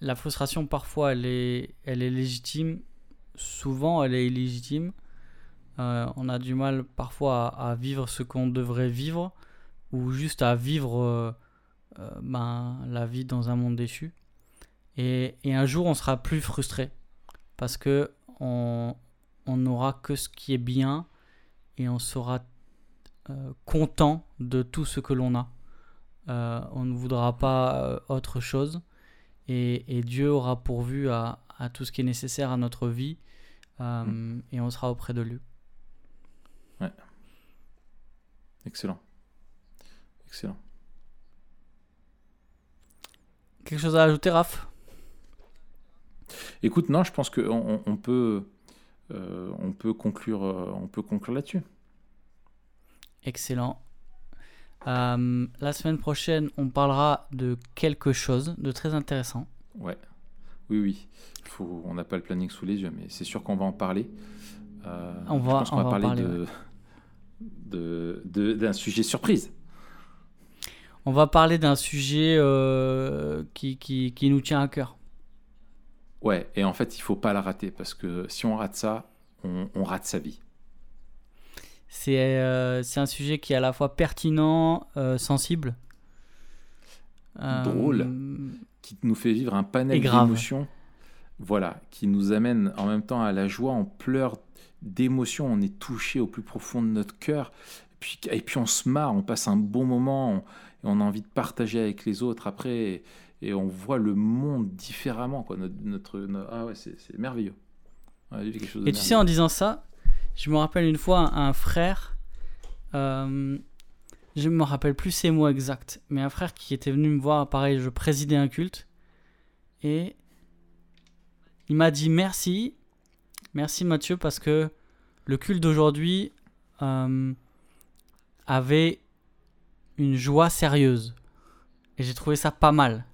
la frustration, parfois, elle est, elle est légitime. Souvent, elle est illégitime. On a du mal parfois à, vivre ce qu'on devrait vivre ou juste à vivre ben, la vie dans un monde déchu. Et, et un jour, on sera plus frustré parce que on on n'aura que ce qui est bien et on sera euh, content de tout ce que l'on a. Euh, on ne voudra pas euh, autre chose et, et Dieu aura pourvu à, à tout ce qui est nécessaire à notre vie euh, et on sera auprès de lui. Excellent. Excellent. Quelque chose à ajouter, Raph? Écoute, non, je pense qu'on on, on peut, euh, on peut conclure, euh, on peut conclure là-dessus. Excellent. Euh, la semaine prochaine, on parlera de quelque chose de très intéressant. Ouais. Oui, oui. Faut, on n'a pas le planning sous les yeux, mais c'est sûr qu'on va en parler. Euh, On je va- pense qu'on on va, parler parler, de, de, de- d'un sujet surprise. On On va parler d'un sujet euh, qui, qui, qui nous tient à cœur. Ouais, et en fait, il faut pas la rater parce que si on rate ça, on, on rate sa vie. C'est euh, un sujet qui est à la fois pertinent, euh, sensible. euh, Drôle. qui nous fait vivre un panel d'émotions. Voilà, qui nous amène en même temps à la joie, on pleure d'émotions, on est touché au plus profond de notre cœur. Et puis, et puis on se marre, on passe un bon moment, on, et on a envie de partager avec les autres après, et, et on voit le monde différemment. Quoi. Notre, notre- no- ah ouais, c'est merveilleux. Ouais, il y a quelque chose de Et tu sais, en disant ça, je me rappelle une fois un, un frère, euh, je me rappelle plus ses mots exacts, mais un frère qui était venu me voir, pareil, je présidais un culte, et il m'a dit merci, merci Mathieu, parce que le culte d'aujourd'hui euh, avait une joie sérieuse. Et j'ai trouvé ça pas mal.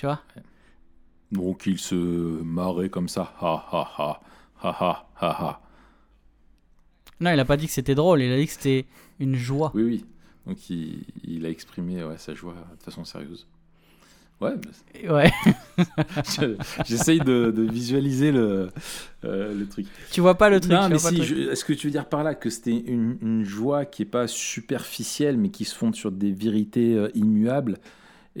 Tu vois Donc il se marrait comme ça. Ha ha ha. Ha ha ha ha. Non, il a pas dit que c'était drôle, il a dit que c'était une joie. Oui, oui. Donc il, il a exprimé ouais, sa joie de façon sérieuse. Ouais, bah, Ouais. Je- J'essaye de, de visualiser le, euh, le truc. Tu vois pas le truc. non, mais si, est-ce que tu veux dire par là que c'était une, une joie qui est pas superficielle, mais qui se fonde sur des vérités euh, immuables?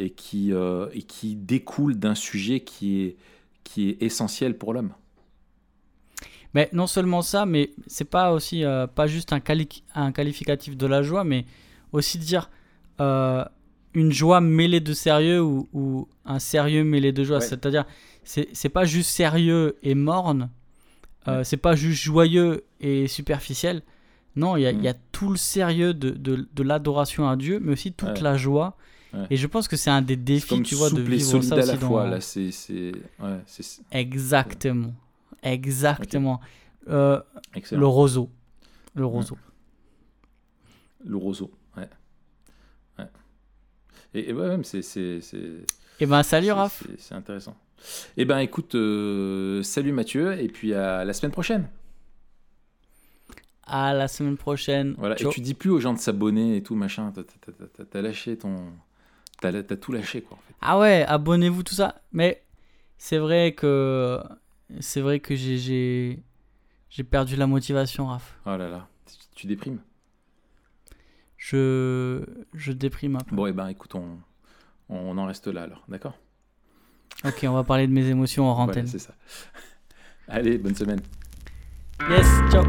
Et qui, euh, et qui découle d'un sujet qui est, qui est essentiel pour l'homme Mais non seulement ça, mais c'est pas aussi euh, pas juste un, quali- un qualificatif de la joie, mais aussi dire euh, une joie mêlée de sérieux ou, ou un sérieux mêlé de joie. Ouais. C'est-à-dire, c'est pas juste sérieux et morne, euh, c'est pas juste joyeux et superficiel. Non, il y, a- il y a Mm. tout le sérieux de, de, de l'adoration à Dieu, mais aussi toute Ouais. la joie. Ouais. Et je pense que c'est un des défis, comme tu vois, de et vivre solide ça à la dans- fois. Là, c'est, c'est, ouais, c'est Exactement. Exactement. Euh, le roseau. Le roseau. Le roseau, ouais. ouais. Et, et ouais, même, c'est, c'est, c'est, Et ben salut Raph. c'est- intéressant. Eh ben, écoute, euh, salut Mathieu, et puis à la semaine prochaine. À la semaine prochaine. Voilà. Ciao. Et tu dis plus aux gens de s'abonner et tout, machin. T'as, t'as- t'as- t'as- t'as lâché ton. T'as, tout lâché, quoi, en fait. Ah ouais, abonnez-vous tout ça. Mais c'est vrai que c'est vrai que j'ai j'ai j'ai perdu la motivation Raph. Oh là là, tu, tu déprimes? Je je déprime un peu. Bon, et ben, écoute, on, on en reste là, alors, d'accord? Ok, on va parler de mes émotions en Voilà, antenne. c'est ça. Allez, bonne semaine. yes, ciao.